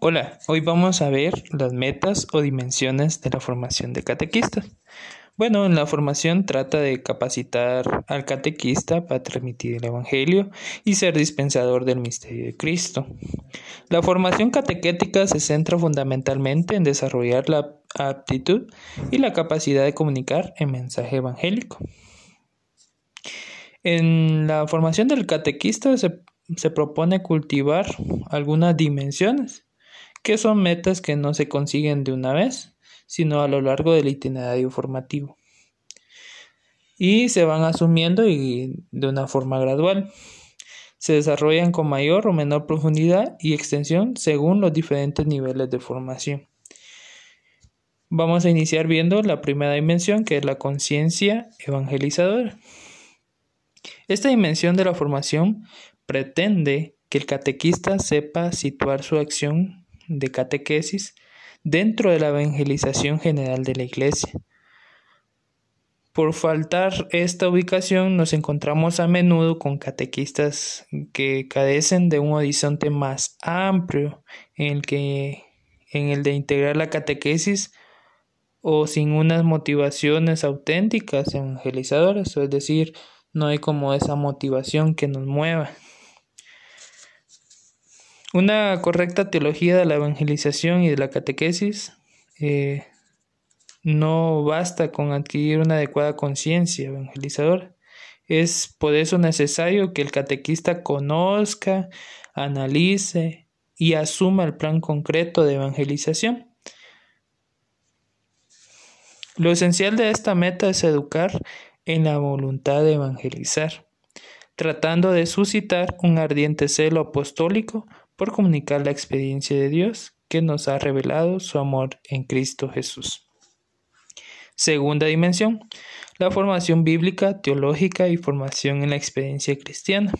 Hola, hoy vamos a ver las metas o dimensiones de la formación de catequistas. Bueno, en la formación trata de capacitar al catequista para transmitir el Evangelio y ser dispensador del misterio de Cristo. La formación catequética se centra fundamentalmente en desarrollar la aptitud y la capacidad de comunicar el mensaje evangélico. En la formación del catequista se, se propone cultivar algunas dimensiones que son metas que no se consiguen de una vez, sino a lo largo del itinerario formativo. Y se van asumiendo y de una forma gradual. Se desarrollan con mayor o menor profundidad y extensión según los diferentes niveles de formación. Vamos a iniciar viendo la primera dimensión, que es la conciencia evangelizadora. Esta dimensión de la formación pretende que el catequista sepa situar su acción de catequesis dentro de la evangelización general de la Iglesia. Por faltar esta ubicación nos encontramos a menudo con catequistas que carecen de un horizonte más amplio en el que en el de integrar la catequesis o sin unas motivaciones auténticas evangelizadoras, es decir, no hay como esa motivación que nos mueva. Una correcta teología de la evangelización y de la catequesis eh, no basta con adquirir una adecuada conciencia evangelizadora. Es por eso necesario que el catequista conozca, analice y asuma el plan concreto de evangelización. Lo esencial de esta meta es educar en la voluntad de evangelizar, tratando de suscitar un ardiente celo apostólico por comunicar la experiencia de Dios que nos ha revelado su amor en Cristo Jesús. Segunda dimensión, la formación bíblica, teológica y formación en la experiencia cristiana.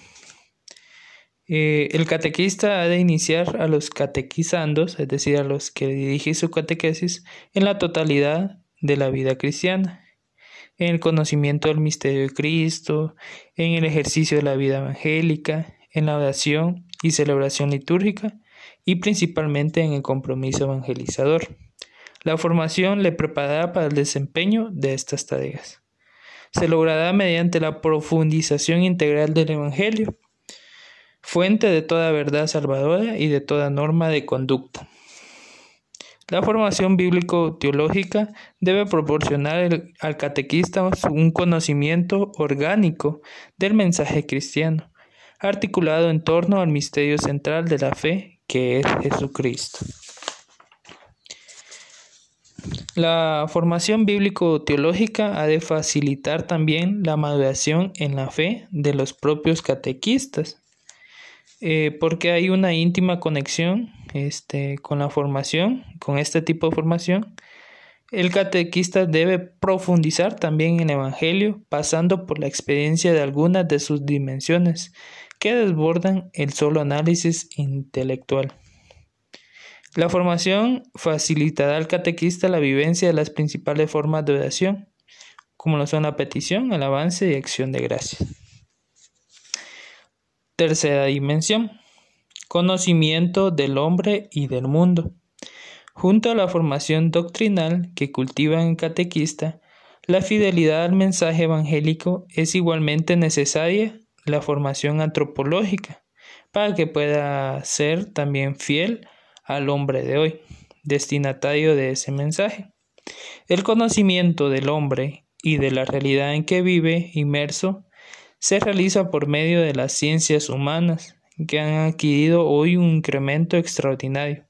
Eh, el catequista ha de iniciar a los catequizandos, es decir, a los que dirige su catequesis, en la totalidad de la vida cristiana, en el conocimiento del misterio de Cristo, en el ejercicio de la vida evangélica, en la oración y celebración litúrgica y principalmente en el compromiso evangelizador. La formación le preparará para el desempeño de estas tareas. Se logrará mediante la profundización integral del Evangelio, fuente de toda verdad salvadora y de toda norma de conducta. La formación bíblico-teológica debe proporcionar al catequista un conocimiento orgánico del mensaje cristiano, articulado en torno al misterio central de la fe, que es Jesucristo. La formación bíblico-teológica ha de facilitar también la maduración en la fe de los propios catequistas, eh, porque hay una íntima conexión este, con la formación, con este tipo de formación. El catequista debe profundizar también en el Evangelio, pasando por la experiencia de algunas de sus dimensiones, que desbordan el solo análisis intelectual. La formación facilitará al catequista la vivencia de las principales formas de oración, como lo son la petición, el avance y acción de gracias. Tercera dimensión. Conocimiento del hombre y del mundo. Junto a la formación doctrinal que cultiva el catequista, la fidelidad al mensaje evangélico es igualmente necesaria la formación antropológica para que pueda ser también fiel al hombre de hoy, destinatario de ese mensaje. El conocimiento del hombre y de la realidad en que vive inmerso se realiza por medio de las ciencias humanas, que han adquirido hoy un incremento extraordinario.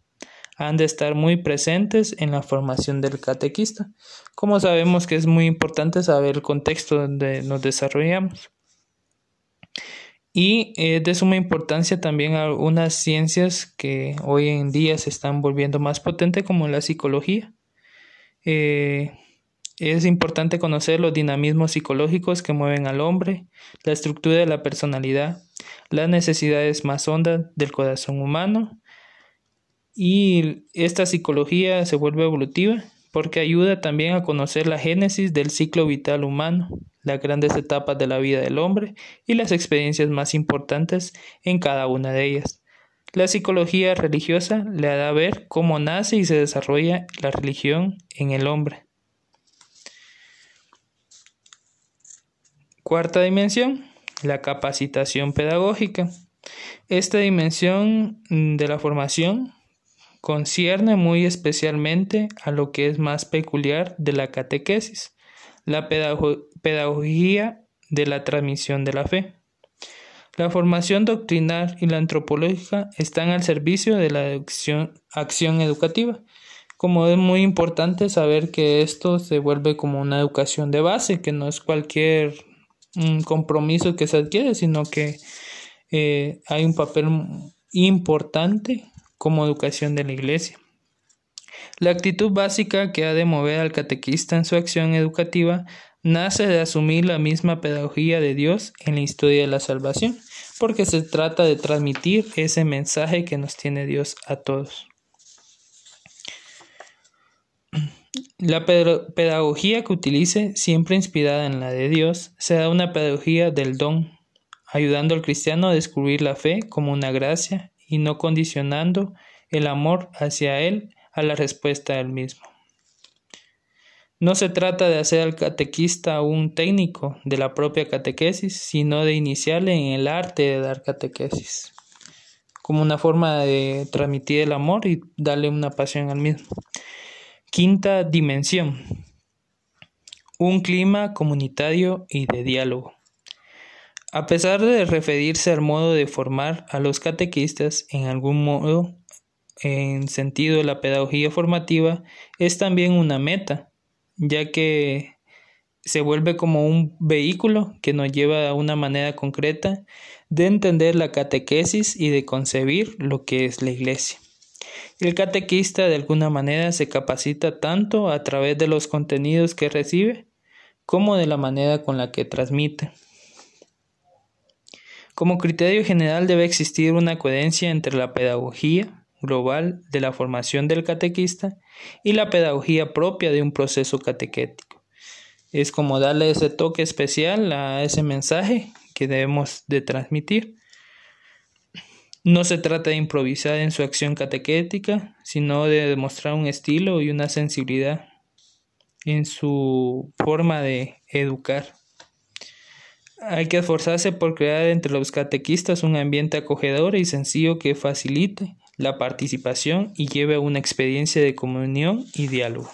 Han de estar muy presentes en la formación del catequista. Como sabemos que es muy importante saber el contexto donde nos desarrollamos. Y es de suma importancia también algunas ciencias que hoy en día se están volviendo más potentes como la psicología. Eh, es importante conocer los dinamismos psicológicos que mueven al hombre, la estructura de la personalidad, las necesidades más hondas del corazón humano y esta psicología se vuelve evolutiva porque ayuda también a conocer la génesis del ciclo vital humano, las grandes etapas de la vida del hombre y las experiencias más importantes en cada una de ellas. La psicología religiosa le da a ver cómo nace y se desarrolla la religión en el hombre. Cuarta dimensión, la capacitación pedagógica. Esta dimensión de la formación concierne muy especialmente a lo que es más peculiar de la catequesis, la pedagogía de la transmisión de la fe. La formación doctrinal y la antropológica están al servicio de la acción, educativa. Como es muy importante saber que esto se vuelve como una educación de base, que no es cualquier mm, compromiso que se adquiere, sino que eh, hay un papel importante como educación de la Iglesia. La actitud básica que ha de mover al catequista en su acción educativa nace de asumir la misma pedagogía de Dios en la historia de la salvación, porque se trata de transmitir ese mensaje que nos tiene Dios a todos. La pedagogía que utilice, siempre inspirada en la de Dios, será una pedagogía del don, ayudando al cristiano a descubrir la fe como una gracia y no condicionando el amor hacia él a la respuesta del mismo. No se trata de hacer al catequista un técnico de la propia catequesis, sino de iniciarle en el arte de dar catequesis, como una forma de transmitir el amor y darle una pasión al mismo. Quinta dimensión. Un clima comunitario y de diálogo. A pesar de referirse al modo de formar a los catequistas en algún modo en sentido de la pedagogía formativa, es también una meta ya que se vuelve como un vehículo que nos lleva a una manera concreta de entender la catequesis y de concebir lo que es la iglesia. El catequista de alguna manera se capacita tanto a través de los contenidos que recibe como de la manera con la que transmite. Como criterio general debe existir una coherencia entre la pedagogía, global de la formación del catequista y la pedagogía propia de un proceso catequético. Es como darle ese toque especial a ese mensaje que debemos de transmitir. No se trata de improvisar en su acción catequética, sino de demostrar un estilo y una sensibilidad en su forma de educar. Hay que esforzarse por crear entre los catequistas un ambiente acogedor y sencillo que facilite la participación y lleve a una experiencia de comunión y diálogo.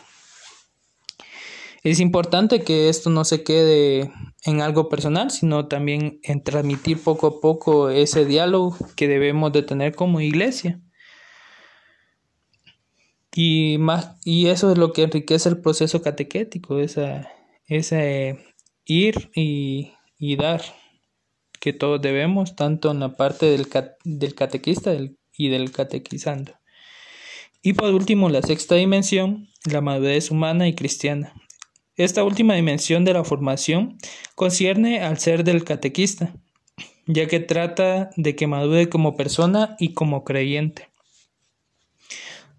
Es importante que esto no se quede en algo personal, sino también en transmitir poco a poco ese diálogo que debemos de tener como iglesia. Y, más, y eso es lo que enriquece el proceso catequético, esa, ese ir y, dar que todos debemos, tanto en la parte del, del catequista, del y del catequizando. Y por último, la sexta dimensión, la madurez humana y cristiana. Esta última dimensión de la formación concierne al ser del catequista, ya que trata de que madure como persona y como creyente.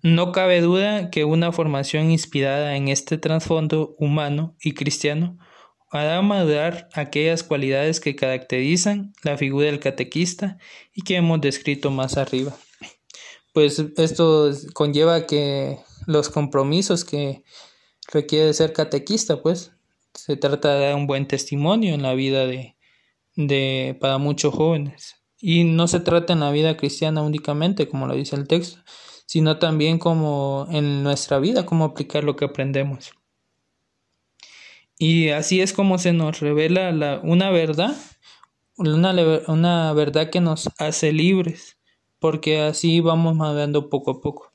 No cabe duda que una formación inspirada en este trasfondo humano y cristiano hará madurar aquellas cualidades que caracterizan la figura del catequista y que hemos descrito más arriba pues esto conlleva que los compromisos que requiere ser catequista, pues se trata de dar un buen testimonio en la vida de, de para muchos jóvenes. Y no se trata en la vida cristiana únicamente, como lo dice el texto, sino también como en nuestra vida, cómo aplicar lo que aprendemos. Y así es como se nos revela la, una verdad, una, una verdad que nos hace libres porque así vamos madurando poco a poco.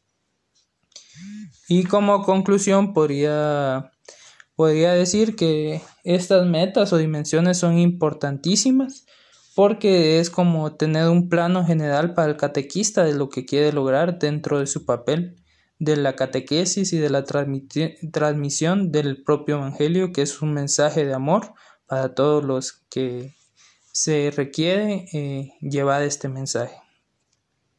Y como conclusión podría, podría decir que estas metas o dimensiones son importantísimas porque es como tener un plano general para el catequista de lo que quiere lograr dentro de su papel de la catequesis y de la transmisión del propio Evangelio, que es un mensaje de amor para todos los que se requiere eh, llevar este mensaje.